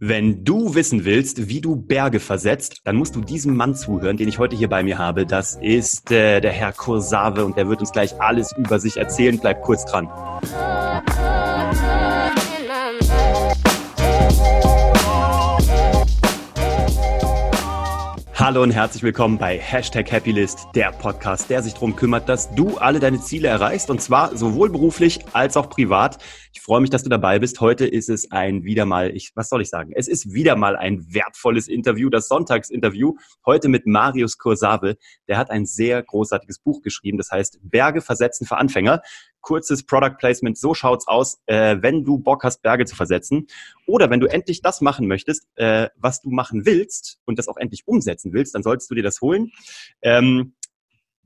Wenn du wissen willst, wie du Berge versetzt, dann musst du diesem Mann zuhören, den ich heute hier bei mir habe. Das ist äh, der Herr Kursave und der wird uns gleich alles über sich erzählen. Bleib kurz dran. Hallo und herzlich willkommen bei Hashtag Happylist, der Podcast, der sich darum kümmert, dass du alle deine Ziele erreichst und zwar sowohl beruflich als auch privat. Ich freue mich, dass du dabei bist. Heute ist es ein wieder mal, ich, was soll ich sagen? Es ist wieder mal ein wertvolles Interview, das Sonntagsinterview. Heute mit Marius Kursave. Der hat ein sehr großartiges Buch geschrieben, das heißt Berge versetzen für Anfänger kurzes Product Placement. So schaut's aus, äh, wenn du Bock hast, Berge zu versetzen. Oder wenn du endlich das machen möchtest, äh, was du machen willst und das auch endlich umsetzen willst, dann solltest du dir das holen. Ähm,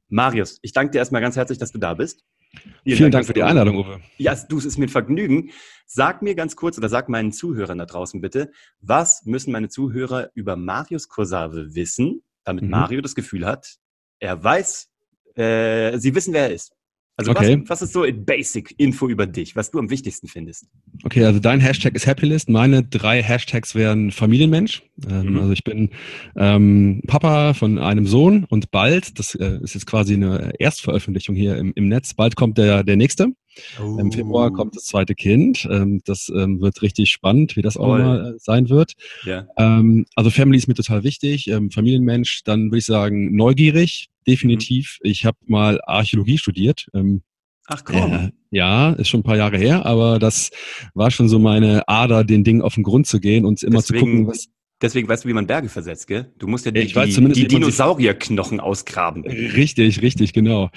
Marius, ich danke dir erstmal ganz herzlich, dass du da bist. Vielen, Vielen Dank, Dank für die Einladung, Uwe. Ja, du, es ist mir ein Vergnügen. Sag mir ganz kurz oder sag meinen Zuhörern da draußen bitte, was müssen meine Zuhörer über Marius Kursave wissen, damit mhm. Mario das Gefühl hat, er weiß, äh, sie wissen, wer er ist. Also okay. was, was ist so in Basic Info über dich, was du am wichtigsten findest? Okay, also dein Hashtag ist Happylist. Meine drei Hashtags wären Familienmensch. Ähm, mhm. Also ich bin ähm, Papa von einem Sohn und bald, das äh, ist jetzt quasi eine Erstveröffentlichung hier im, im Netz, bald kommt der, der nächste. Oh. Im Februar kommt das zweite Kind. Ähm, das ähm, wird richtig spannend, wie das auch mal äh, sein wird. Ja. Ähm, also Family ist mir total wichtig. Familienmensch, dann würde ich sagen neugierig definitiv. Mhm. Ich habe mal Archäologie studiert. Ach komm. Äh, ja, ist schon ein paar Jahre her, aber das war schon so meine Ader, den Dingen auf den Grund zu gehen und immer deswegen, zu gucken, was. Deswegen weißt du, wie man Berge versetzt, gell? Du musst ja die, die, die Dinosaurierknochen ausgraben. Richtig, richtig, genau.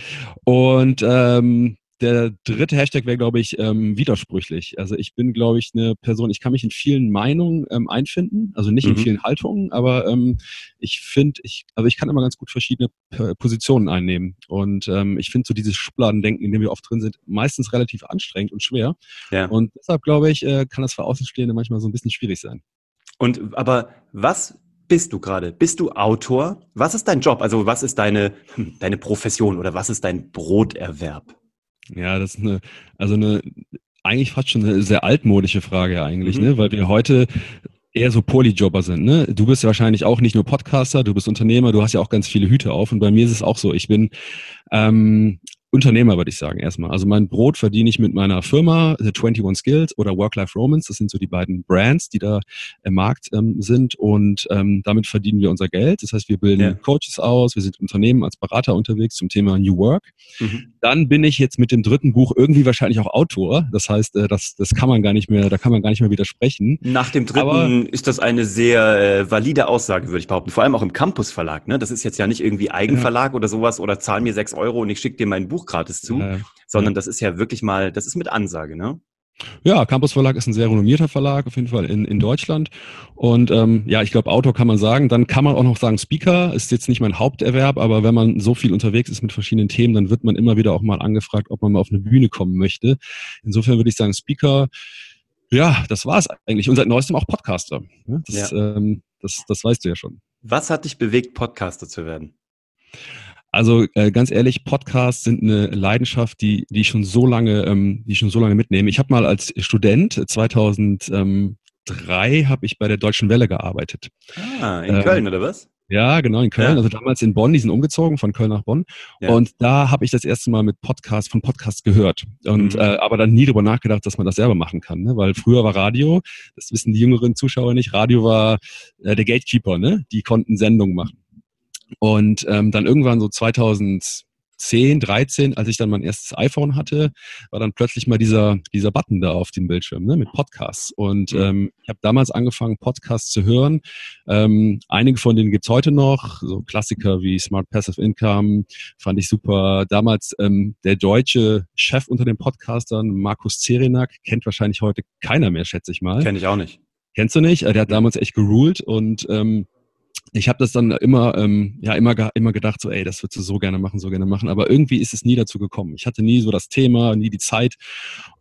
Und ähm, der dritte Hashtag wäre, glaube ich, ähm, widersprüchlich. Also ich bin, glaube ich, eine Person, ich kann mich in vielen Meinungen ähm, einfinden, also nicht mhm. in vielen Haltungen, aber ähm, ich finde, ich, also ich kann immer ganz gut verschiedene P Positionen einnehmen. Und ähm, ich finde so dieses Schubladendenken, in dem wir oft drin sind, meistens relativ anstrengend und schwer. Ja. Und deshalb, glaube ich, äh, kann das für Außenstehende manchmal so ein bisschen schwierig sein. Und aber was bist du gerade? Bist du Autor? Was ist dein Job? Also was ist deine, hm, deine Profession oder was ist dein Broterwerb? Ja, das ist eine, also eine, eigentlich fast schon eine sehr altmodische Frage eigentlich, mhm. ne? Weil wir heute eher so Polyjobber sind. Ne? Du bist ja wahrscheinlich auch nicht nur Podcaster, du bist Unternehmer, du hast ja auch ganz viele Hüte auf. Und bei mir ist es auch so, ich bin ähm, Unternehmer, würde ich sagen, erstmal. Also mein Brot verdiene ich mit meiner Firma, The 21 Skills oder Work-Life Romance. Das sind so die beiden Brands, die da im Markt ähm, sind. Und ähm, damit verdienen wir unser Geld. Das heißt, wir bilden ja. Coaches aus, wir sind Unternehmen als Berater unterwegs zum Thema New Work. Mhm. Dann bin ich jetzt mit dem dritten Buch irgendwie wahrscheinlich auch Autor. Das heißt, äh, das, das kann man gar nicht mehr, da kann man gar nicht mehr widersprechen. Nach dem dritten Aber, ist das eine sehr äh, valide Aussage, würde ich behaupten. Vor allem auch im Campus Verlag. Ne? Das ist jetzt ja nicht irgendwie Eigenverlag ja. oder sowas oder zahl mir sechs Euro und ich schicke dir mein Buch gratis zu, ja, sondern das ist ja wirklich mal, das ist mit Ansage, ne? Ja, Campus Verlag ist ein sehr renommierter Verlag, auf jeden Fall in, in Deutschland. Und ähm, ja, ich glaube, Autor kann man sagen. Dann kann man auch noch sagen, Speaker ist jetzt nicht mein Haupterwerb, aber wenn man so viel unterwegs ist mit verschiedenen Themen, dann wird man immer wieder auch mal angefragt, ob man mal auf eine Bühne kommen möchte. Insofern würde ich sagen, Speaker, ja, das war es eigentlich. Und seit neuestem auch Podcaster. Das, ja. ähm, das, das weißt du ja schon. Was hat dich bewegt, Podcaster zu werden? Also äh, ganz ehrlich, Podcasts sind eine Leidenschaft, die die ich schon so lange, ähm, die ich schon so lange mitnehme. Ich habe mal als Student 2003 habe ich bei der Deutschen Welle gearbeitet. Ah, in Köln ähm, oder was? Ja, genau, in Köln. Ja. Also damals in Bonn, die sind umgezogen von Köln nach Bonn. Ja. Und da habe ich das erste Mal mit Podcast, von Podcasts gehört. Und mhm. äh, aber dann nie darüber nachgedacht, dass man das selber machen kann. Ne? Weil früher war Radio, das wissen die jüngeren Zuschauer nicht, Radio war äh, der Gatekeeper, ne? Die konnten Sendungen machen. Und ähm, dann irgendwann so 2010, 13, als ich dann mein erstes iPhone hatte, war dann plötzlich mal dieser, dieser Button da auf dem Bildschirm ne, mit Podcasts. Und mhm. ähm, ich habe damals angefangen, Podcasts zu hören. Ähm, einige von denen gibt's heute noch, so Klassiker wie Smart Passive Income, fand ich super. Damals ähm, der deutsche Chef unter den Podcastern, Markus Zerenak, kennt wahrscheinlich heute keiner mehr, schätze ich mal. Kenn ich auch nicht. Kennst du nicht? Der hat damals echt geruled und ähm, ich habe das dann immer, ähm, ja, immer, immer gedacht, so, ey, das würdest du so gerne machen, so gerne machen. Aber irgendwie ist es nie dazu gekommen. Ich hatte nie so das Thema, nie die Zeit.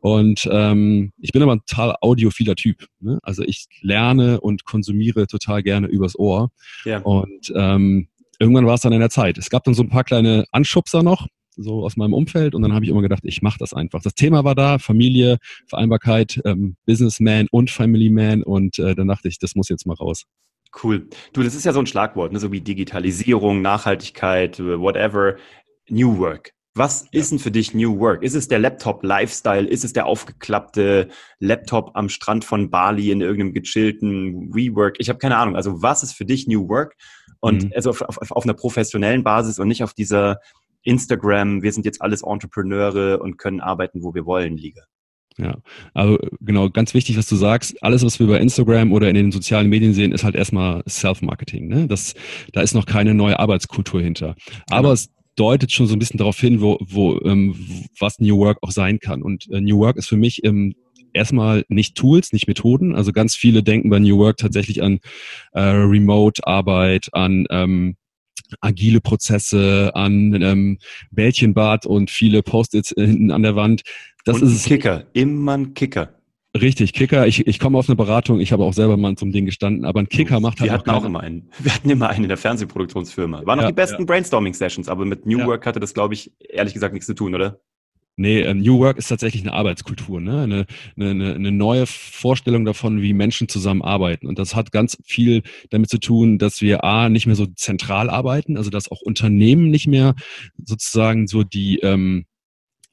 Und ähm, ich bin aber ein total audiophiler Typ. Ne? Also ich lerne und konsumiere total gerne übers Ohr. Ja. Und ähm, irgendwann war es dann in der Zeit. Es gab dann so ein paar kleine Anschubser noch. so aus meinem Umfeld. Und dann habe ich immer gedacht, ich mache das einfach. Das Thema war da, Familie, Vereinbarkeit, ähm, Businessman und Family Man. Und äh, dann dachte ich, das muss jetzt mal raus. Cool. Du, das ist ja so ein Schlagwort, ne? so wie Digitalisierung, Nachhaltigkeit, whatever, New Work. Was ja. ist denn für dich New Work? Ist es der Laptop-Lifestyle? Ist es der aufgeklappte Laptop am Strand von Bali in irgendeinem gechillten WeWork? Ich habe keine Ahnung. Also was ist für dich New Work? Und mhm. also auf, auf, auf einer professionellen Basis und nicht auf dieser Instagram, wir sind jetzt alles Entrepreneure und können arbeiten, wo wir wollen, Liga. Ja, also genau, ganz wichtig, was du sagst. Alles, was wir bei Instagram oder in den sozialen Medien sehen, ist halt erstmal Self-Marketing. Ne? Das, da ist noch keine neue Arbeitskultur hinter. Aber genau. es deutet schon so ein bisschen darauf hin, wo, wo ähm, was New Work auch sein kann. Und äh, New Work ist für mich ähm, erstmal nicht Tools, nicht Methoden. Also ganz viele denken bei New Work tatsächlich an äh, Remote-Arbeit, an ähm, agile Prozesse, an ähm, Bällchenbad und viele Post-its äh, hinten an der Wand. Das und ist ein Kicker, immer ein Kicker. Richtig, Kicker. Ich, ich komme auf eine Beratung. Ich habe auch selber mal zum Ding gestanden, aber ein Kicker macht halt. Wir hatten auch immer einen. Wir hatten immer einen in der Fernsehproduktionsfirma. Waren ja, auch die besten ja. Brainstorming-Sessions, aber mit New ja. Work hatte das, glaube ich, ehrlich gesagt nichts zu tun, oder? Nee, ähm, New Work ist tatsächlich eine Arbeitskultur, ne? eine, eine, eine neue Vorstellung davon, wie Menschen zusammenarbeiten. Und das hat ganz viel damit zu tun, dass wir A, nicht mehr so zentral arbeiten, also dass auch Unternehmen nicht mehr sozusagen so die, ähm,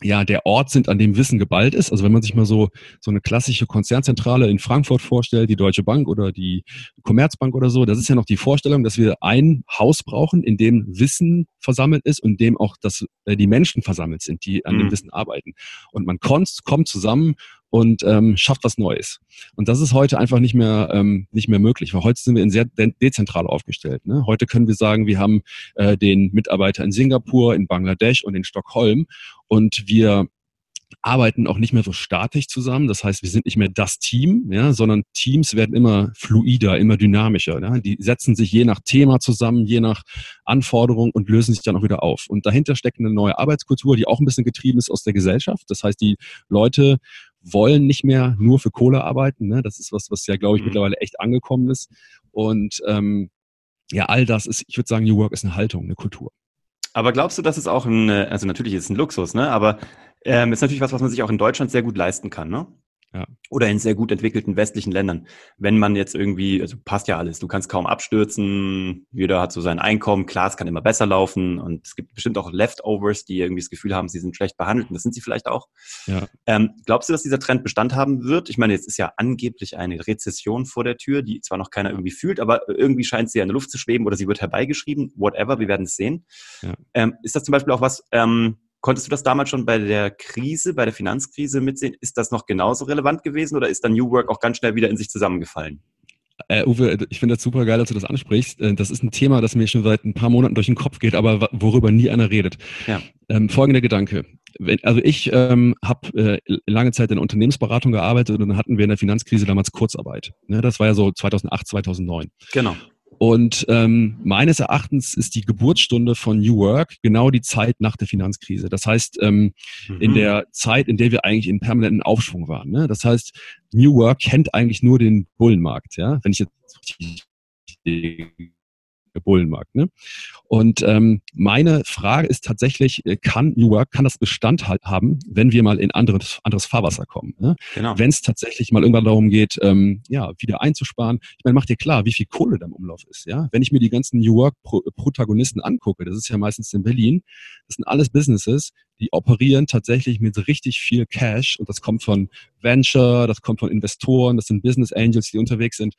ja der Ort sind, an dem Wissen geballt ist. Also wenn man sich mal so so eine klassische Konzernzentrale in Frankfurt vorstellt, die Deutsche Bank oder die Commerzbank oder so, das ist ja noch die Vorstellung, dass wir ein Haus brauchen, in dem Wissen versammelt ist und in dem auch das, äh, die Menschen versammelt sind, die an mhm. dem Wissen arbeiten. Und man kommt, kommt zusammen und ähm, schafft was Neues. Und das ist heute einfach nicht mehr ähm, nicht mehr möglich, weil heute sind wir in sehr de dezentral aufgestellt. Ne? Heute können wir sagen, wir haben äh, den Mitarbeiter in Singapur, in Bangladesch und in Stockholm und wir arbeiten auch nicht mehr so statisch zusammen. Das heißt, wir sind nicht mehr das Team, ja, sondern Teams werden immer fluider, immer dynamischer. Ja. Die setzen sich je nach Thema zusammen, je nach Anforderung und lösen sich dann auch wieder auf. Und dahinter steckt eine neue Arbeitskultur, die auch ein bisschen getrieben ist aus der Gesellschaft. Das heißt, die Leute wollen nicht mehr nur für Kohle arbeiten. Ne? Das ist was, was ja, glaube ich, mhm. mittlerweile echt angekommen ist. Und ähm, ja, all das ist, ich würde sagen, New Work ist eine Haltung, eine Kultur. Aber glaubst du, dass es auch ein, also natürlich ist es ein Luxus, ne? Aber ähm, ist natürlich was, was man sich auch in Deutschland sehr gut leisten kann, ne? Ja. Oder in sehr gut entwickelten westlichen Ländern. Wenn man jetzt irgendwie, also passt ja alles, du kannst kaum abstürzen, jeder hat so sein Einkommen, klar, es kann immer besser laufen und es gibt bestimmt auch Leftovers, die irgendwie das Gefühl haben, sie sind schlecht behandelt und das sind sie vielleicht auch. Ja. Ähm, glaubst du, dass dieser Trend Bestand haben wird? Ich meine, jetzt ist ja angeblich eine Rezession vor der Tür, die zwar noch keiner irgendwie fühlt, aber irgendwie scheint sie ja in der Luft zu schweben oder sie wird herbeigeschrieben, whatever, wir werden es sehen. Ja. Ähm, ist das zum Beispiel auch was, ähm, Konntest du das damals schon bei der Krise, bei der Finanzkrise mitsehen? Ist das noch genauso relevant gewesen oder ist dann New Work auch ganz schnell wieder in sich zusammengefallen? Äh, Uwe, ich finde das super geil, dass du das ansprichst. Äh, das ist ein Thema, das mir schon seit ein paar Monaten durch den Kopf geht, aber worüber nie einer redet. Ja. Ähm, folgender Gedanke. Wenn, also ich ähm, habe äh, lange Zeit in Unternehmensberatung gearbeitet und dann hatten wir in der Finanzkrise damals Kurzarbeit. Ne, das war ja so 2008, 2009. Genau. Und ähm, meines Erachtens ist die Geburtsstunde von New Work genau die Zeit nach der Finanzkrise. Das heißt, ähm, mhm. in der Zeit, in der wir eigentlich in permanenten Aufschwung waren. Ne? Das heißt, New Work kennt eigentlich nur den Bullenmarkt. Ja? Wenn ich jetzt Bullenmarkt. Ne? Und ähm, meine Frage ist tatsächlich, äh, kann New Work, kann das Bestand halt haben, wenn wir mal in anderes, anderes Fahrwasser kommen? Ne? Genau. Wenn es tatsächlich mal irgendwann darum geht, ähm, ja, wieder einzusparen. Ich meine, macht dir klar, wie viel Kohle da im Umlauf ist. Ja? Wenn ich mir die ganzen New Work-Protagonisten angucke, das ist ja meistens in Berlin, das sind alles Businesses, die operieren tatsächlich mit richtig viel Cash und das kommt von Venture, das kommt von Investoren, das sind Business Angels, die unterwegs sind.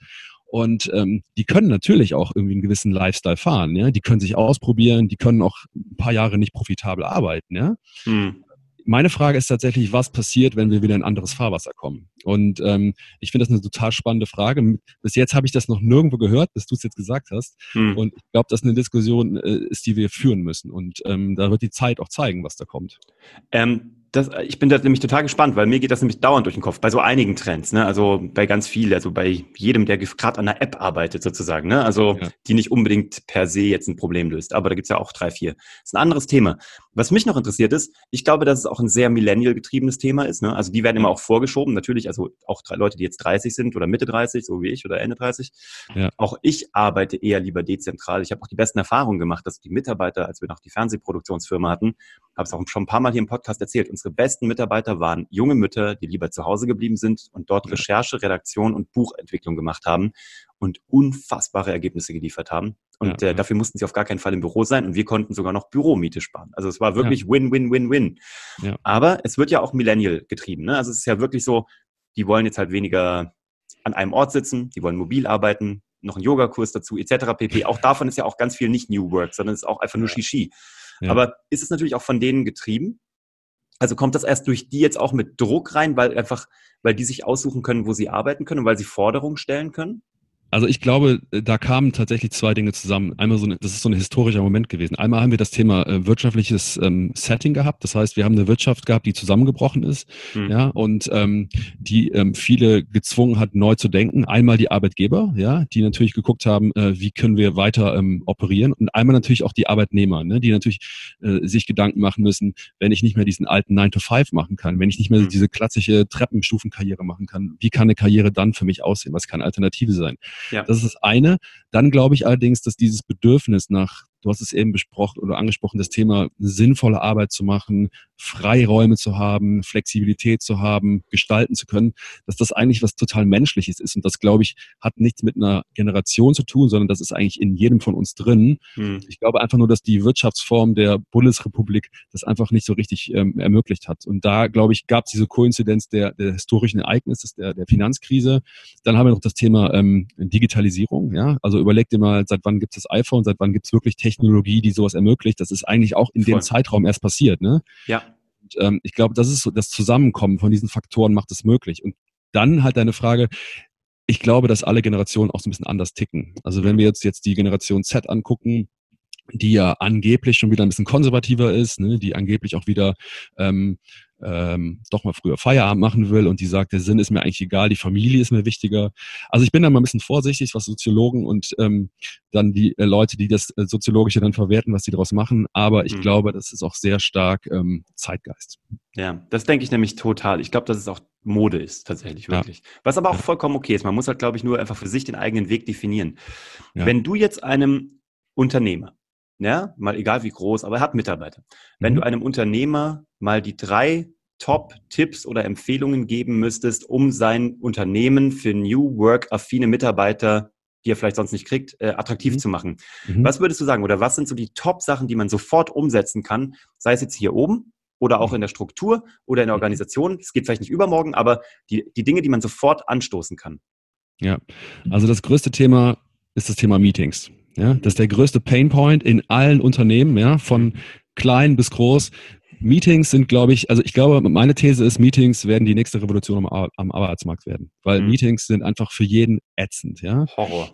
Und ähm, die können natürlich auch irgendwie einen gewissen Lifestyle fahren. Ja? Die können sich ausprobieren, die können auch ein paar Jahre nicht profitabel arbeiten. Ja? Hm. Meine Frage ist tatsächlich, was passiert, wenn wir wieder in ein anderes Fahrwasser kommen? Und ähm, ich finde das eine total spannende Frage. Bis jetzt habe ich das noch nirgendwo gehört, bis du es jetzt gesagt hast. Hm. Und ich glaube, dass eine Diskussion äh, ist, die wir führen müssen. Und ähm, da wird die Zeit auch zeigen, was da kommt. Ähm das, ich bin da nämlich total gespannt, weil mir geht das nämlich dauernd durch den Kopf, bei so einigen Trends, ne? Also bei ganz vielen, also bei jedem, der gerade an einer App arbeitet, sozusagen, ne? Also ja. die nicht unbedingt per se jetzt ein Problem löst. Aber da gibt's ja auch drei, vier. Das ist ein anderes Thema. Was mich noch interessiert ist, ich glaube, dass es auch ein sehr millennial getriebenes Thema ist. Ne? Also die werden immer auch vorgeschoben, natürlich, also auch Leute, die jetzt 30 sind oder Mitte 30, so wie ich oder Ende 30. Ja. Auch ich arbeite eher lieber dezentral. Ich habe auch die besten Erfahrungen gemacht, dass die Mitarbeiter, als wir noch die Fernsehproduktionsfirma hatten, habe es auch schon ein paar Mal hier im Podcast erzählt, unsere besten Mitarbeiter waren junge Mütter, die lieber zu Hause geblieben sind und dort ja. Recherche, Redaktion und Buchentwicklung gemacht haben und unfassbare Ergebnisse geliefert haben. Und ja, äh, dafür mussten sie auf gar keinen Fall im Büro sein und wir konnten sogar noch Büromiete sparen. Also es war wirklich Win, Win, Win, Win. Ja. Aber es wird ja auch Millennial getrieben. Ne? Also es ist ja wirklich so, die wollen jetzt halt weniger an einem Ort sitzen, die wollen mobil arbeiten, noch einen Yogakurs dazu, etc. pp. Auch davon ist ja auch ganz viel nicht New Work, sondern es ist auch einfach nur Shishi. Ja. Aber ist es natürlich auch von denen getrieben? Also kommt das erst durch die jetzt auch mit Druck rein, weil einfach, weil die sich aussuchen können, wo sie arbeiten können und weil sie Forderungen stellen können? Also ich glaube, äh, da kamen tatsächlich zwei Dinge zusammen. Einmal so, eine, das ist so ein historischer Moment gewesen. Einmal haben wir das Thema äh, wirtschaftliches ähm, Setting gehabt. Das heißt, wir haben eine Wirtschaft gehabt, die zusammengebrochen ist, mhm. ja, und ähm, die ähm, viele gezwungen hat, neu zu denken. Einmal die Arbeitgeber, ja, die natürlich geguckt haben, äh, wie können wir weiter ähm, operieren, und einmal natürlich auch die Arbeitnehmer, ne, die natürlich äh, sich Gedanken machen müssen, wenn ich nicht mehr diesen alten 9 to 5 machen kann, wenn ich nicht mehr mhm. diese klassische Treppenstufenkarriere machen kann, wie kann eine Karriere dann für mich aussehen? Was kann Alternative sein? Ja. Das ist das eine. Dann glaube ich allerdings, dass dieses Bedürfnis nach Du hast es eben besprochen oder angesprochen, das Thema sinnvolle Arbeit zu machen, Freiräume zu haben, Flexibilität zu haben, gestalten zu können, dass das eigentlich was total Menschliches ist. Und das, glaube ich, hat nichts mit einer Generation zu tun, sondern das ist eigentlich in jedem von uns drin. Hm. Ich glaube einfach nur, dass die Wirtschaftsform der Bundesrepublik das einfach nicht so richtig ähm, ermöglicht hat. Und da, glaube ich, gab es diese Koinzidenz der, der historischen Ereignisse, der, der Finanzkrise. Dann haben wir noch das Thema ähm, Digitalisierung. Ja? Also überleg dir mal, seit wann gibt es das iPhone, seit wann gibt es wirklich Technik Technologie, die sowas ermöglicht. Das ist eigentlich auch in Voll. dem Zeitraum erst passiert. Ne? Ja. Und, ähm, ich glaube, das ist so, das Zusammenkommen von diesen Faktoren macht es möglich. Und dann halt deine Frage, ich glaube, dass alle Generationen auch so ein bisschen anders ticken. Also wenn wir jetzt, jetzt die Generation Z angucken, die ja angeblich schon wieder ein bisschen konservativer ist, ne, die angeblich auch wieder ähm, ähm, doch mal früher Feierabend machen will und die sagt, der Sinn ist mir eigentlich egal, die Familie ist mir wichtiger. Also ich bin da mal ein bisschen vorsichtig, was Soziologen und ähm, dann die äh, Leute, die das äh, Soziologische dann verwerten, was die daraus machen. Aber ich mhm. glaube, das ist auch sehr stark ähm, Zeitgeist. Ja, das denke ich nämlich total. Ich glaube, dass es auch Mode ist, tatsächlich, wirklich. Ja. Was aber auch vollkommen okay ist. Man muss halt, glaube ich, nur einfach für sich den eigenen Weg definieren. Ja. Wenn du jetzt einem Unternehmer ja, mal egal wie groß, aber er hat Mitarbeiter. Wenn mhm. du einem Unternehmer mal die drei Top-Tipps oder Empfehlungen geben müsstest, um sein Unternehmen für New Work-affine Mitarbeiter, die er vielleicht sonst nicht kriegt, äh, attraktiv mhm. zu machen. Mhm. Was würdest du sagen? Oder was sind so die Top-Sachen, die man sofort umsetzen kann? Sei es jetzt hier oben oder auch mhm. in der Struktur oder in der. Organisation. Es geht vielleicht nicht übermorgen, aber die, die Dinge, die man sofort anstoßen kann. Ja, also das größte Thema ist das Thema Meetings. Ja, das ist der größte Painpoint in allen Unternehmen, ja, von klein bis groß. Meetings sind, glaube ich, also ich glaube, meine These ist, Meetings werden die nächste Revolution am, am Arbeitsmarkt werden, weil mhm. Meetings sind einfach für jeden ätzend, ja. Horror.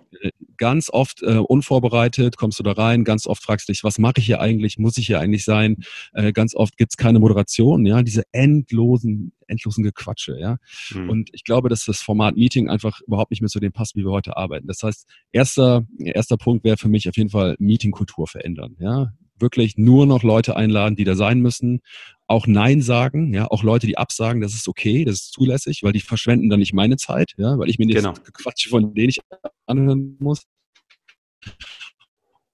Ganz oft äh, unvorbereitet kommst du da rein, ganz oft fragst du dich, was mache ich hier eigentlich, muss ich hier eigentlich sein? Äh, ganz oft gibt's keine Moderation, ja, diese endlosen, endlosen Gequatsche, ja. Mhm. Und ich glaube, dass das Format Meeting einfach überhaupt nicht mehr zu dem passt, wie wir heute arbeiten. Das heißt, erster, erster Punkt wäre für mich auf jeden Fall Meetingkultur verändern, ja wirklich nur noch Leute einladen, die da sein müssen. Auch Nein sagen, ja, auch Leute, die absagen, das ist okay, das ist zulässig, weil die verschwenden dann nicht meine Zeit, ja, weil ich mir nicht genau. Quatsch von denen ich anhören muss.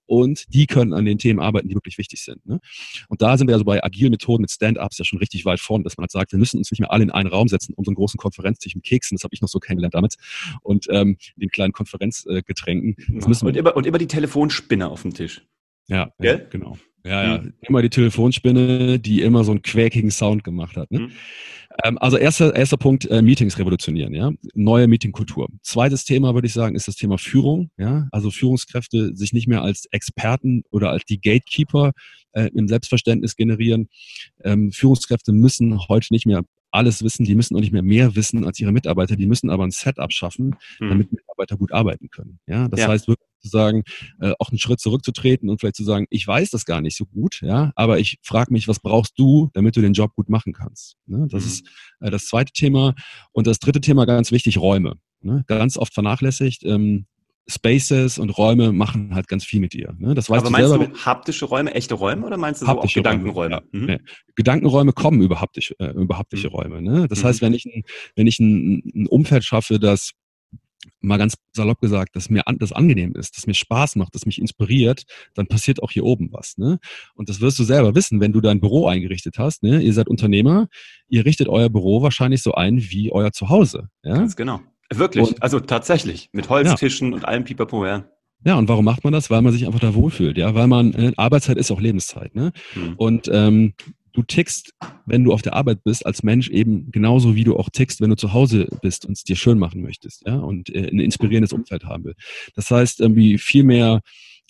Und die können an den Themen arbeiten, die wirklich wichtig sind. Ne? Und da sind wir also bei agilen Methoden mit Stand-ups ja schon richtig weit vorne, dass man halt sagt, wir müssen uns nicht mehr alle in einen Raum setzen, um so einen großen Konferenztisch mit Keksen, das habe ich noch so kennengelernt damit, und ähm, den kleinen Konferenzgetränken. Äh, ja. und, immer, und immer die Telefonspinne auf dem Tisch. Ja, ja genau. Ja, ja. Immer die Telefonspinne, die immer so einen quäkigen Sound gemacht hat. Ne? Mhm. Ähm, also erster, erster Punkt, äh, Meetings revolutionieren, ja. Neue Meetingkultur. Zweites Thema, würde ich sagen, ist das Thema Führung, ja. Also Führungskräfte sich nicht mehr als Experten oder als die Gatekeeper äh, im Selbstverständnis generieren. Ähm, Führungskräfte müssen heute nicht mehr alles wissen, die müssen auch nicht mehr mehr wissen als ihre Mitarbeiter, die müssen aber ein Setup schaffen, mhm. damit Mitarbeiter gut arbeiten können. Ja, das ja. heißt wirklich zu sagen, äh, auch einen Schritt zurückzutreten und vielleicht zu sagen, ich weiß das gar nicht so gut, ja, aber ich frage mich, was brauchst du, damit du den Job gut machen kannst. Ne? Das mhm. ist äh, das zweite Thema. Und das dritte Thema, ganz wichtig, Räume. Ne? Ganz oft vernachlässigt. Ähm, Spaces und Räume machen halt ganz viel mit dir. Ne? Das weißt Aber du meinst selber, du haptische Räume, echte Räume oder meinst du so auch Gedankenräume? Räume, ja. mhm. nee. Gedankenräume kommen über haptische, äh, über haptische mhm. Räume. Ne? Das mhm. heißt, wenn ich, ein, wenn ich ein, ein Umfeld schaffe, das mal ganz salopp gesagt, dass mir an, das angenehm ist, dass mir Spaß macht, dass mich inspiriert, dann passiert auch hier oben was. Ne? Und das wirst du selber wissen, wenn du dein Büro eingerichtet hast. Ne? Ihr seid Unternehmer, ihr richtet euer Büro wahrscheinlich so ein wie euer Zuhause. Ja? Ganz genau. Wirklich, und, also tatsächlich, mit Holztischen ja. und allem Pipapo, ja. Ja, und warum macht man das? Weil man sich einfach da wohlfühlt, ja, weil man, äh, Arbeitszeit ist auch Lebenszeit, ne? Hm. Und ähm, du tickst, wenn du auf der Arbeit bist, als Mensch eben genauso wie du auch tickst, wenn du zu Hause bist und es dir schön machen möchtest, ja, und äh, ein inspirierendes Umfeld haben will. Das heißt, irgendwie viel mehr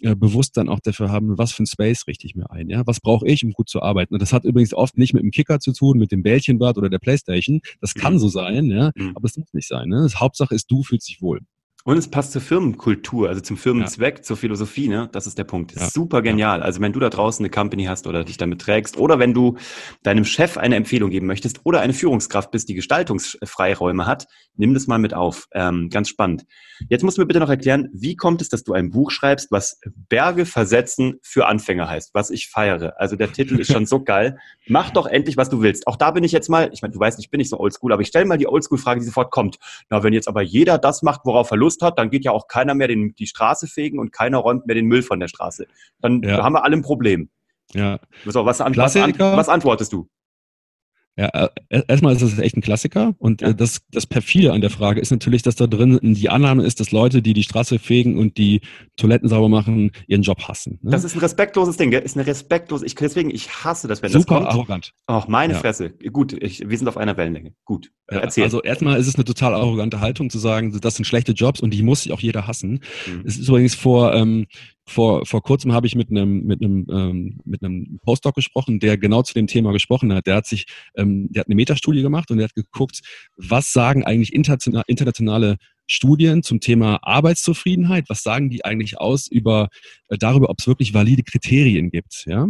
äh, bewusst dann auch dafür haben, was für ein Space richte ich mir ein, ja, was brauche ich, um gut zu arbeiten. Und das hat übrigens oft nicht mit dem Kicker zu tun, mit dem Bällchenbad oder der Playstation. Das kann mhm. so sein, ja, mhm. aber es muss nicht sein. Ne? Das Hauptsache ist, du fühlst dich wohl. Und es passt zur Firmenkultur, also zum Firmenzweck, ja. zur Philosophie, ne? Das ist der Punkt. Ja. Super genial. Also wenn du da draußen eine Company hast oder dich damit trägst oder wenn du deinem Chef eine Empfehlung geben möchtest oder eine Führungskraft bist, die Gestaltungsfreiräume hat, nimm das mal mit auf. Ähm, ganz spannend. Jetzt musst du mir bitte noch erklären, wie kommt es, dass du ein Buch schreibst, was Berge versetzen für Anfänger heißt, was ich feiere. Also der Titel ist schon so geil. Mach doch endlich, was du willst. Auch da bin ich jetzt mal, ich meine, du weißt, ich bin nicht so oldschool, aber ich stelle mal die Oldschool-Frage, die sofort kommt. Na, wenn jetzt aber jeder das macht, worauf er Lust hat, dann geht ja auch keiner mehr den, die Straße fegen und keiner räumt mehr den Müll von der Straße. Dann ja. haben wir alle ein Problem. Ja. Was, was, was, was antwortest du? Ja, äh, erstmal ist das echt ein Klassiker und ja. Äh, das, das perfide an der Frage ist natürlich, dass da drin die Annahme ist, dass Leute, die die Straße fegen und die Toiletten sauber machen, ihren Job hassen. Ne? Das ist ein respektloses Ding, ist eine respektlose, ich, deswegen, ich hasse das, wenn Super das kommt. Arrogant. Ach, meine ja. Fresse. Gut, ich, wir sind auf einer Wellenlänge. Gut, ja, erzähl. Also erstmal ist es eine total arrogante Haltung zu sagen, das sind schlechte Jobs und die muss sich auch jeder hassen. Mhm. Es ist übrigens vor, ähm, vor, vor kurzem habe ich mit einem, mit einem, ähm, mit einem Postdoc gesprochen, der genau zu dem Thema gesprochen hat. Der hat sich, ähm, der hat eine Metastudie gemacht und der hat geguckt, was sagen eigentlich internationale, internationale Studien zum Thema Arbeitszufriedenheit, was sagen die eigentlich aus über äh, darüber, ob es wirklich valide Kriterien gibt. Ja?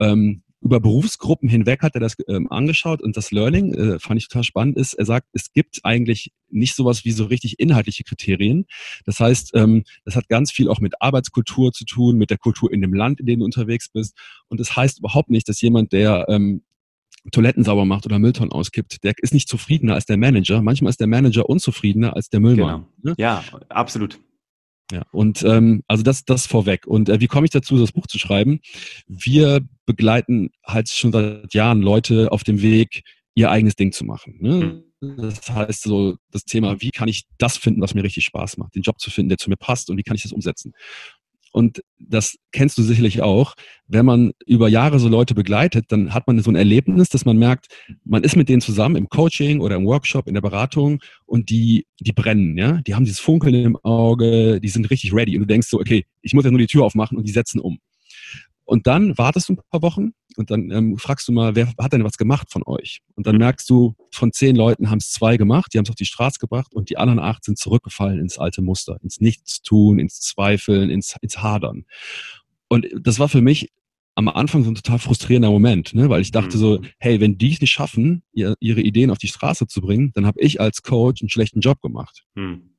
Ähm, über Berufsgruppen hinweg hat er das ähm, angeschaut und das Learning, äh, fand ich total spannend, ist, er sagt, es gibt eigentlich nicht sowas wie so richtig inhaltliche Kriterien. Das heißt, ähm, das hat ganz viel auch mit Arbeitskultur zu tun, mit der Kultur in dem Land, in dem du unterwegs bist. Und das heißt überhaupt nicht, dass jemand, der ähm, Toiletten sauber macht oder Mülltonnen auskippt, der ist nicht zufriedener als der Manager. Manchmal ist der Manager unzufriedener als der Müllmann. Genau. Ne? Ja, absolut. Ja, und ähm, also das, das vorweg. Und äh, wie komme ich dazu, das Buch zu schreiben? Wir begleiten halt schon seit Jahren Leute auf dem Weg, ihr eigenes Ding zu machen. Ne? Das heißt so das Thema, wie kann ich das finden, was mir richtig Spaß macht, den Job zu finden, der zu mir passt und wie kann ich das umsetzen? Und das kennst du sicherlich auch. Wenn man über Jahre so Leute begleitet, dann hat man so ein Erlebnis, dass man merkt, man ist mit denen zusammen im Coaching oder im Workshop, in der Beratung und die, die brennen, ja. Die haben dieses Funkeln im Auge, die sind richtig ready und du denkst so, okay, ich muss ja nur die Tür aufmachen und die setzen um. Und dann wartest du ein paar Wochen und dann ähm, fragst du mal, wer hat denn was gemacht von euch? Und dann mhm. merkst du, von zehn Leuten haben es zwei gemacht, die haben es auf die Straße gebracht und die anderen acht sind zurückgefallen ins alte Muster, ins Nichtstun, ins Zweifeln, ins, ins Hadern. Und das war für mich am Anfang so ein total frustrierender Moment, ne? weil ich dachte so, mhm. hey, wenn die es nicht schaffen, ihr, ihre Ideen auf die Straße zu bringen, dann habe ich als Coach einen schlechten Job gemacht. Mhm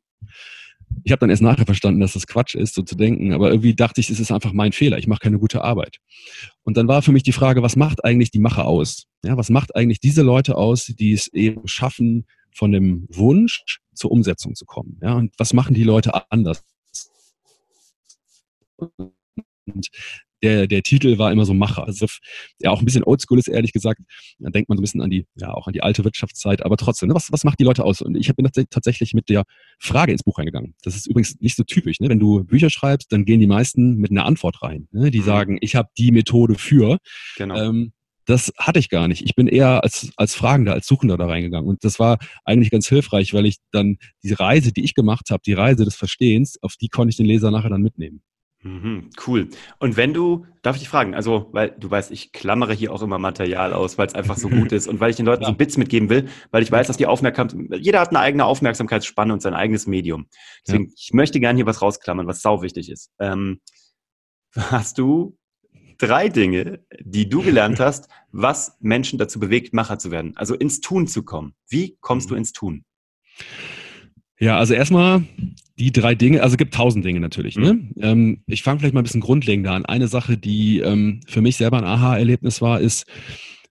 ich habe dann erst nachher verstanden, dass das Quatsch ist, so zu denken, aber irgendwie dachte ich, es ist einfach mein Fehler, ich mache keine gute Arbeit. Und dann war für mich die Frage, was macht eigentlich die Mache aus? Ja, was macht eigentlich diese Leute aus, die es eben schaffen, von dem Wunsch zur Umsetzung zu kommen? Ja, und was machen die Leute anders? Und der, der Titel war immer so Macher. Also ja auch ein bisschen oldschool ist, ehrlich gesagt. Da denkt man so ein bisschen an die, ja, auch an die alte Wirtschaftszeit, aber trotzdem, ne, was, was macht die Leute aus? Und ich bin tatsächlich mit der Frage ins Buch reingegangen. Das ist übrigens nicht so typisch. Ne? Wenn du Bücher schreibst, dann gehen die meisten mit einer Antwort rein. Ne? Die mhm. sagen, ich habe die Methode für. Genau. Ähm, das hatte ich gar nicht. Ich bin eher als, als Fragender, als Suchender da reingegangen. Und das war eigentlich ganz hilfreich, weil ich dann die Reise, die ich gemacht habe, die Reise des Verstehens, auf die konnte ich den Leser nachher dann mitnehmen. Mhm, cool. Und wenn du, darf ich dich fragen, also, weil du weißt, ich klammere hier auch immer Material aus, weil es einfach so gut ist und weil ich den Leuten ja. so Bits mitgeben will, weil ich weiß, dass die Aufmerksamkeit, jeder hat eine eigene Aufmerksamkeitsspanne und sein eigenes Medium. Deswegen, ja. ich möchte gerne hier was rausklammern, was sau wichtig ist. Ähm, hast du drei Dinge, die du gelernt hast, was Menschen dazu bewegt, Macher zu werden, also ins Tun zu kommen? Wie kommst mhm. du ins Tun? Ja, also erstmal die drei Dinge, also es gibt tausend Dinge natürlich. Ne? Mhm. Ne? Ähm, ich fange vielleicht mal ein bisschen grundlegender an. Eine Sache, die ähm, für mich selber ein Aha-Erlebnis war, ist,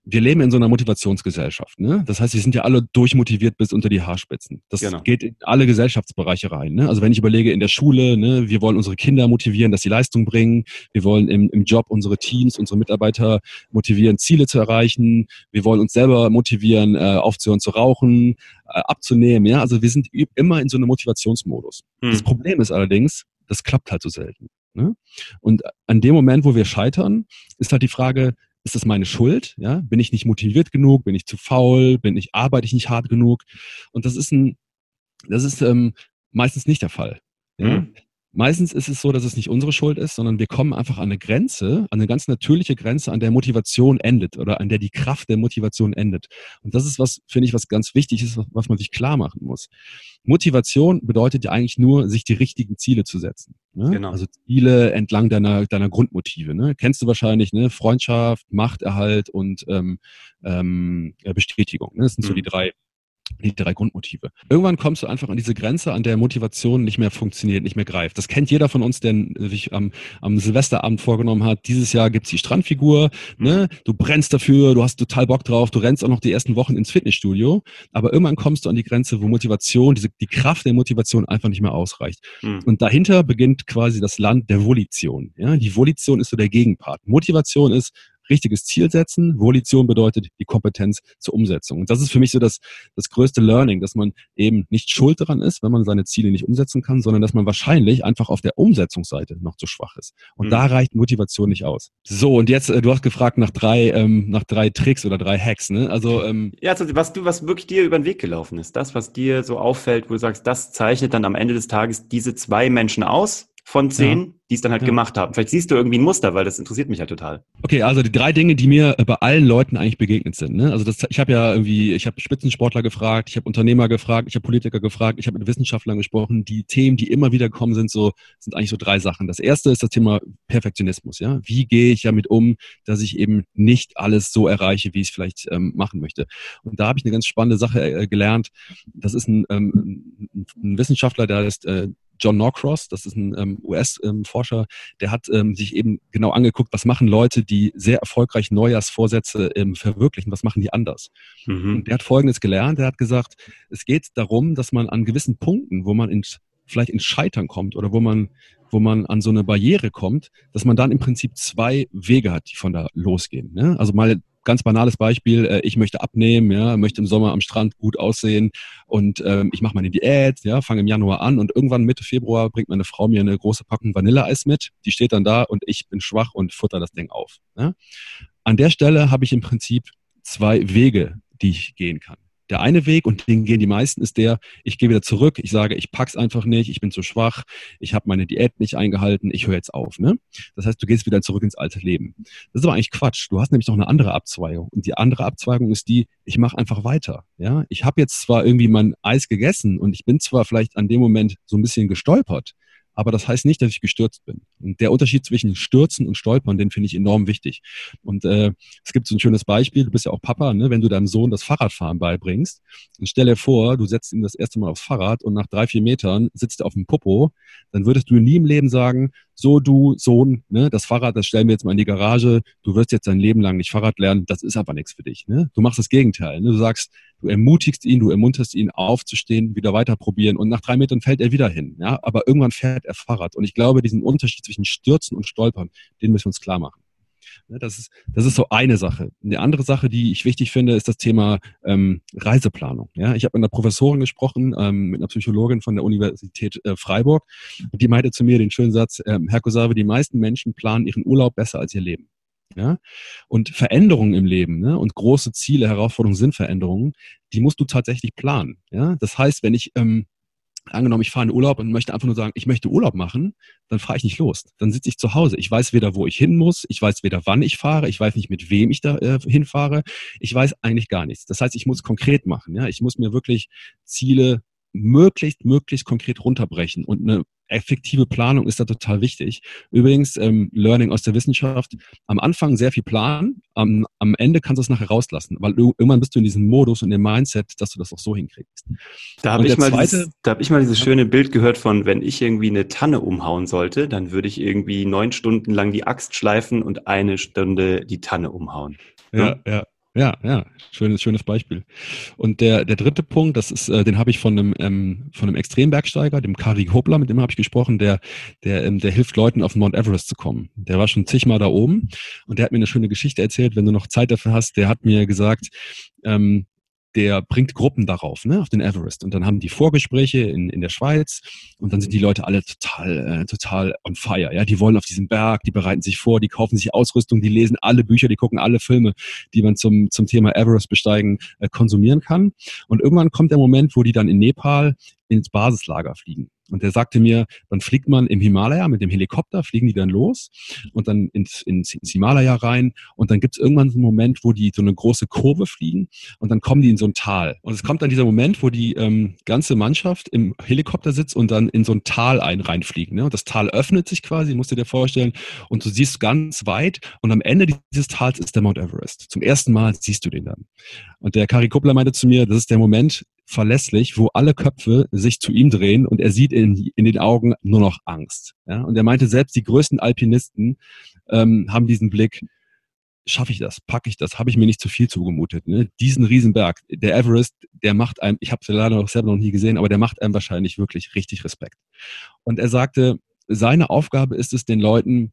wir leben in so einer Motivationsgesellschaft. Ne? Das heißt, wir sind ja alle durchmotiviert bis unter die Haarspitzen. Das genau. geht in alle Gesellschaftsbereiche rein. Ne? Also wenn ich überlege, in der Schule, ne, wir wollen unsere Kinder motivieren, dass sie Leistung bringen. Wir wollen im, im Job unsere Teams, unsere Mitarbeiter motivieren, Ziele zu erreichen. Wir wollen uns selber motivieren, äh, aufzuhören zu rauchen, äh, abzunehmen. Ja? Also wir sind immer in so einem Motivationsmodus. Hm. Das Problem ist allerdings, das klappt halt so selten. Ne? Und an dem Moment, wo wir scheitern, ist halt die Frage, ist das meine Schuld? Ja? Bin ich nicht motiviert genug? Bin ich zu faul? Bin ich, arbeite ich nicht hart genug? Und das ist ein, das ist ähm, meistens nicht der Fall. Ja? Mhm. Meistens ist es so, dass es nicht unsere Schuld ist, sondern wir kommen einfach an eine Grenze, an eine ganz natürliche Grenze, an der Motivation endet oder an der die Kraft der Motivation endet. Und das ist was, finde ich, was ganz wichtig ist, was man sich klar machen muss. Motivation bedeutet ja eigentlich nur, sich die richtigen Ziele zu setzen. Ne? Genau. Also Ziele entlang deiner, deiner Grundmotive. Ne? Kennst du wahrscheinlich, ne? Freundschaft, Machterhalt und ähm, ähm, Bestätigung. Ne? Das sind mhm. so die drei die drei Grundmotive. Irgendwann kommst du einfach an diese Grenze, an der Motivation nicht mehr funktioniert, nicht mehr greift. Das kennt jeder von uns, der sich am, am Silvesterabend vorgenommen hat, dieses Jahr gibt's die Strandfigur, ne? du brennst dafür, du hast total Bock drauf, du rennst auch noch die ersten Wochen ins Fitnessstudio, aber irgendwann kommst du an die Grenze, wo Motivation, diese, die Kraft der Motivation einfach nicht mehr ausreicht. Mhm. Und dahinter beginnt quasi das Land der Volition. Ja? Die Volition ist so der Gegenpart. Motivation ist, richtiges Ziel setzen. Volition bedeutet die Kompetenz zur Umsetzung. Und das ist für mich so das, das größte Learning, dass man eben nicht schuld daran ist, wenn man seine Ziele nicht umsetzen kann, sondern dass man wahrscheinlich einfach auf der Umsetzungsseite noch zu schwach ist. Und mhm. da reicht Motivation nicht aus. So, und jetzt, äh, du hast gefragt nach drei, ähm, nach drei Tricks oder drei Hacks, ne? Also, ähm, ja, also was du, was wirklich dir über den Weg gelaufen ist, das, was dir so auffällt, wo du sagst, das zeichnet dann am Ende des Tages diese zwei Menschen aus, von zehn, ja. die es dann halt ja. gemacht haben. Vielleicht siehst du irgendwie ein Muster, weil das interessiert mich halt total. Okay, also die drei Dinge, die mir bei allen Leuten eigentlich begegnet sind. Ne? Also das, ich habe ja irgendwie, ich habe Spitzensportler gefragt, ich habe Unternehmer gefragt, ich habe Politiker gefragt, ich habe mit Wissenschaftlern gesprochen. Die Themen, die immer wieder kommen, sind so, sind eigentlich so drei Sachen. Das erste ist das Thema Perfektionismus. Ja, wie gehe ich damit um, dass ich eben nicht alles so erreiche, wie ich es vielleicht ähm, machen möchte? Und da habe ich eine ganz spannende Sache äh, gelernt. Das ist ein, ähm, ein Wissenschaftler, der ist äh, John Norcross, das ist ein ähm, US-Forscher, ähm, der hat ähm, sich eben genau angeguckt, was machen Leute, die sehr erfolgreich Neujahrsvorsätze verwirklichen, was machen die anders. Mhm. Und der hat Folgendes gelernt, der hat gesagt, es geht darum, dass man an gewissen Punkten, wo man in, vielleicht ins Scheitern kommt oder wo man wo man an so eine Barriere kommt, dass man dann im Prinzip zwei Wege hat, die von da losgehen. Ne? Also mal ganz banales Beispiel, äh, ich möchte abnehmen, ja, möchte im Sommer am Strand gut aussehen und ähm, ich mache meine Diät, ja, fange im Januar an und irgendwann Mitte Februar bringt meine Frau mir eine große Packung Vanilleeis mit, die steht dann da und ich bin schwach und futter das Ding auf. Ja. An der Stelle habe ich im Prinzip zwei Wege, die ich gehen kann. Der eine Weg, und den gehen die meisten, ist der, ich gehe wieder zurück, ich sage, ich pack's einfach nicht, ich bin zu schwach, ich habe meine Diät nicht eingehalten, ich höre jetzt auf. Ne? Das heißt, du gehst wieder zurück ins alte Leben. Das ist aber eigentlich Quatsch. Du hast nämlich noch eine andere Abzweigung. Und die andere Abzweigung ist die, ich mache einfach weiter. Ja, Ich habe jetzt zwar irgendwie mein Eis gegessen und ich bin zwar vielleicht an dem Moment so ein bisschen gestolpert, aber das heißt nicht, dass ich gestürzt bin. Und der Unterschied zwischen Stürzen und Stolpern, den finde ich enorm wichtig. Und äh, es gibt so ein schönes Beispiel, du bist ja auch Papa, ne? wenn du deinem Sohn das Fahrradfahren beibringst, und stell dir vor, du setzt ihn das erste Mal aufs Fahrrad und nach drei, vier Metern sitzt er auf dem Popo, dann würdest du nie im Leben sagen, so du Sohn, ne, das Fahrrad, das stellen wir jetzt mal in die Garage, du wirst jetzt dein Leben lang nicht Fahrrad lernen, das ist aber nichts für dich. Ne? Du machst das Gegenteil. Ne? Du sagst, du ermutigst ihn, du ermunterst ihn aufzustehen, wieder weiter probieren und nach drei Metern fällt er wieder hin. Ja? Aber irgendwann fährt er Fahrrad. Und ich glaube, diesen Unterschied zwischen Stürzen und Stolpern, den müssen wir uns klar machen. Ne, das ist, das ist so eine Sache. Eine andere Sache, die ich wichtig finde, ist das Thema ähm, Reiseplanung. Ja, ich habe mit einer Professorin gesprochen, ähm, mit einer Psychologin von der Universität äh, Freiburg. Und die meinte zu mir den schönen Satz, ähm, Herr Kosawe, die meisten Menschen planen ihren Urlaub besser als ihr Leben. Ja? Und Veränderungen im Leben ne? und große Ziele, Herausforderungen sind Veränderungen, die musst du tatsächlich planen. Ja? Das heißt, wenn ich ähm, angenommen, ich fahre in Urlaub und möchte einfach nur sagen, ich möchte Urlaub machen, dann fahre ich nicht los. Dann sitze ich zu Hause. Ich weiß weder, wo ich hin muss, ich weiß weder, wann ich fahre, ich weiß nicht, mit wem ich da äh, hinfahre. Ich weiß eigentlich gar nichts. Das heißt, ich muss konkret machen. Ja, ich muss mir wirklich Ziele möglichst, möglichst konkret runterbrechen und eine effektive Planung ist da total wichtig. Übrigens, ähm, Learning aus der Wissenschaft, am Anfang sehr viel planen, am, am Ende kannst du es nachher rauslassen, weil irgendwann bist du in diesem Modus und dem Mindset, dass du das auch so hinkriegst. Da habe ich, mal dieses, da hab ich mal dieses schöne Bild gehört von, wenn ich irgendwie eine Tanne umhauen sollte, dann würde ich irgendwie neun Stunden lang die Axt schleifen und eine Stunde die Tanne umhauen. Ja, ja. ja. Ja, ja, schönes, schönes Beispiel. Und der, der dritte Punkt, das ist, äh, den habe ich von einem, ähm, von einem Extrembergsteiger, dem Kari Hobler, mit dem habe ich gesprochen, der, der, ähm, der hilft Leuten auf Mount Everest zu kommen. Der war schon zigmal da oben und der hat mir eine schöne Geschichte erzählt, wenn du noch Zeit dafür hast, der hat mir gesagt, ähm, der bringt Gruppen darauf, ne, auf den Everest. Und dann haben die Vorgespräche in, in der Schweiz und dann sind die Leute alle total, äh, total on fire. Ja, die wollen auf diesen Berg, die bereiten sich vor, die kaufen sich Ausrüstung, die lesen alle Bücher, die gucken alle Filme, die man zum, zum Thema Everest besteigen äh, konsumieren kann. Und irgendwann kommt der Moment, wo die dann in Nepal ins Basislager fliegen. Und der sagte mir, dann fliegt man im Himalaya mit dem Helikopter, fliegen die dann los und dann ins, ins, ins Himalaya rein und dann gibt es irgendwann so einen Moment, wo die so eine große Kurve fliegen und dann kommen die in so ein Tal. Und es kommt dann dieser Moment, wo die ähm, ganze Mannschaft im Helikopter sitzt und dann in so ein Tal ein reinfliegen. Ne? Und das Tal öffnet sich quasi, musst du dir vorstellen, und du siehst ganz weit und am Ende dieses Tals ist der Mount Everest. Zum ersten Mal siehst du den dann. Und der Kari Kuppler meinte zu mir, das ist der Moment, verlässlich, wo alle Köpfe sich zu ihm drehen und er sieht in, in den Augen nur noch Angst. Ja? Und er meinte, selbst die größten Alpinisten ähm, haben diesen Blick, schaffe ich das, packe ich das, habe ich mir nicht zu viel zugemutet. Ne? Diesen Riesenberg, der Everest, der macht einem, ich habe es leider noch selber noch nie gesehen, aber der macht einem wahrscheinlich wirklich richtig Respekt. Und er sagte, seine Aufgabe ist es, den Leuten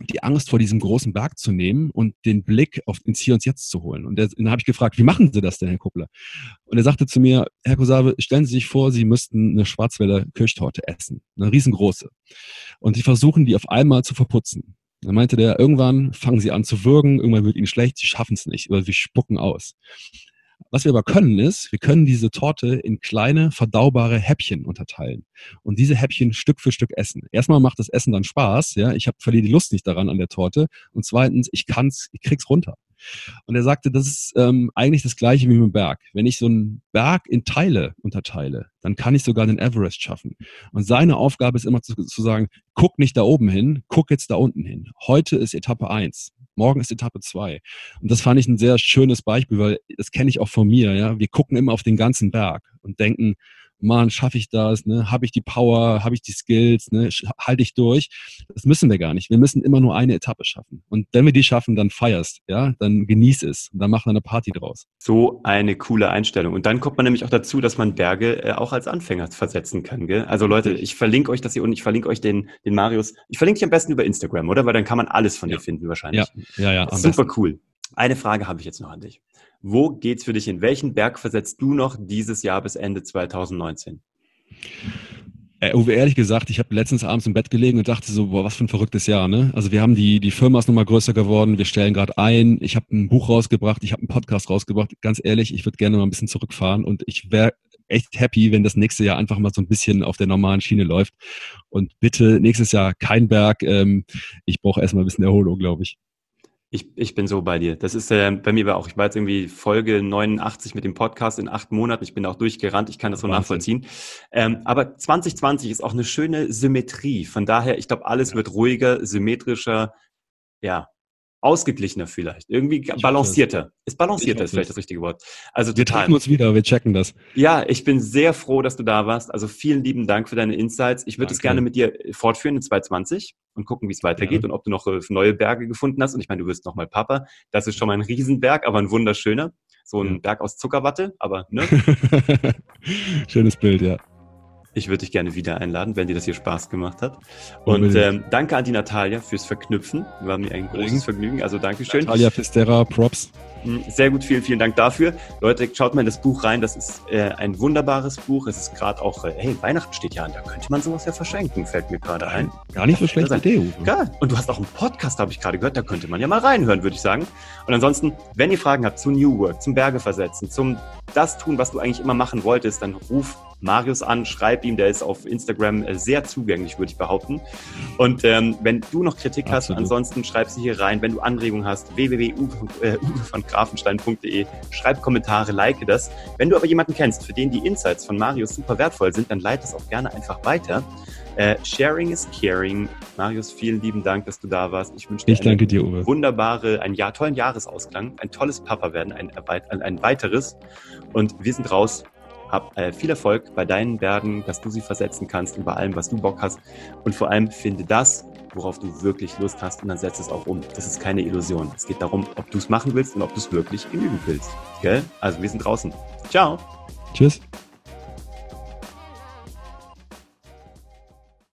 die Angst vor diesem großen Berg zu nehmen und den Blick auf ins Hier und Jetzt zu holen. Und dann habe ich gefragt, wie machen Sie das denn, Herr Kuppler? Und er sagte zu mir, Herr Kosabe, stellen Sie sich vor, Sie müssten eine Schwarzwälder Kirschtorte essen, eine riesengroße. Und Sie versuchen, die auf einmal zu verputzen. Dann meinte der, irgendwann fangen Sie an zu würgen, irgendwann wird Ihnen schlecht, Sie schaffen es nicht oder Sie spucken aus. Was wir aber können ist, wir können diese Torte in kleine, verdaubare Häppchen unterteilen und diese Häppchen Stück für Stück essen. Erstmal macht das Essen dann Spaß, ja, ich habe verliere die Lust nicht daran an der Torte und zweitens, ich kann's, ich krieg's runter. Und er sagte, das ist ähm, eigentlich das gleiche wie mit dem Berg. Wenn ich so einen Berg in Teile unterteile, dann kann ich sogar den Everest schaffen. Und seine Aufgabe ist immer zu, zu sagen, guck nicht da oben hin, guck jetzt da unten hin. Heute ist Etappe eins morgen ist Etappe zwei. Und das fand ich ein sehr schönes Beispiel, weil das kenne ich auch von mir. Ja, wir gucken immer auf den ganzen Berg und denken, Mann, schaffe ich das? Ne? Habe ich die Power? Habe ich die Skills? Ne? Halte ich durch? Das müssen wir gar nicht. Wir müssen immer nur eine Etappe schaffen. Und wenn wir die schaffen, dann feierst, ja, dann genieß es. Und dann mach eine Party draus. So eine coole Einstellung. Und dann kommt man nämlich auch dazu, dass man Berge äh, auch als Anfänger versetzen kann. Gell? Also Leute, ich verlinke euch das hier und ich verlinke euch den, den Marius. Ich verlinke dich am besten über Instagram, oder? Weil dann kann man alles von ja. dir finden wahrscheinlich. Ja, ja, ja. Super besten. cool. Eine Frage habe ich jetzt noch an dich. Wo geht's für dich hin? Welchen Berg versetzt du noch dieses Jahr bis Ende 2019? Äh, Uwe, ehrlich gesagt, ich habe letztens abends im Bett gelegen und dachte so, boah, was für ein verrücktes Jahr, ne? Also wir haben die, die Firma ist nochmal größer geworden, wir stellen gerade ein, ich habe ein Buch rausgebracht, ich habe einen Podcast rausgebracht. Ganz ehrlich, ich würde gerne mal ein bisschen zurückfahren und ich wäre echt happy, wenn das nächste Jahr einfach mal so ein bisschen auf der normalen Schiene läuft. Und bitte nächstes Jahr kein Berg. Ähm, ich brauche erstmal ein bisschen Erholung, glaube ich. Ich, ich bin so bei dir. Das ist äh, bei mir auch. Ich war jetzt irgendwie Folge 89 mit dem Podcast in acht Monaten. Ich bin auch durchgerannt. Ich kann das so nachvollziehen. Ähm, aber 2020 ist auch eine schöne Symmetrie. Von daher, ich glaube, alles ja. wird ruhiger, symmetrischer. Ja, ausgeglichener vielleicht, irgendwie ich balancierter. Ist balancierter ist vielleicht das richtige Wort. Also wir treffen uns wieder, wir checken das. Ja, ich bin sehr froh, dass du da warst. Also vielen lieben Dank für deine Insights. Ich würde es gerne mit dir fortführen in 2020 und gucken, wie es weitergeht ja. und ob du noch äh, neue Berge gefunden hast. Und ich meine, du wirst noch mal Papa. Das ist schon mal ein Riesenberg, aber ein wunderschöner. So ein ja. Berg aus Zuckerwatte, aber ne? Schönes Bild, ja. Ich würde dich gerne wieder einladen, wenn dir das hier Spaß gemacht hat. Und ähm, danke an die Natalia fürs Verknüpfen. War mir ein großes Vergnügen. Also Dankeschön. Natalia Fistera, Props. Hm, sehr gut, vielen, vielen Dank dafür. Leute, schaut mal in das Buch rein. Das ist äh, ein wunderbares Buch. Es ist gerade auch, äh, hey, Weihnachten steht ja an. Da könnte man sowas ja verschenken, fällt mir gerade ein. Gar nicht so schlechte Idee. Uwe. Geil. Und du hast auch einen Podcast, habe ich gerade gehört. Da könnte man ja mal reinhören, würde ich sagen. Und ansonsten, wenn ihr Fragen habt zu New Work, zum Berge versetzen, zum das tun, was du eigentlich immer machen wolltest, dann ruf Marius an, schreib ihm, der ist auf Instagram äh, sehr zugänglich, würde ich behaupten. Und ähm, wenn du noch Kritik Absolut. hast, ansonsten schreib sie hier rein. Wenn du Anregungen hast, www.uvevongrafenstein.de, schreib Kommentare, like das. Wenn du aber jemanden kennst, für den die Insights von Marius super wertvoll sind, dann leite es auch gerne einfach weiter. Äh, sharing is caring. Marius, vielen lieben Dank, dass du da warst. Ich wünsche dir, ich danke dir Uwe. wunderbare, einen Jahr, tollen Jahresausklang, ein tolles Papa werden, ein, ein weiteres. Und wir sind raus. Hab äh, viel Erfolg bei deinen Werden, dass du sie versetzen kannst und bei allem, was du Bock hast. Und vor allem finde das, worauf du wirklich Lust hast und dann setze es auch um. Das ist keine Illusion. Es geht darum, ob du es machen willst und ob du es wirklich geüben willst. Gell? Also wir sind draußen. Ciao. Tschüss.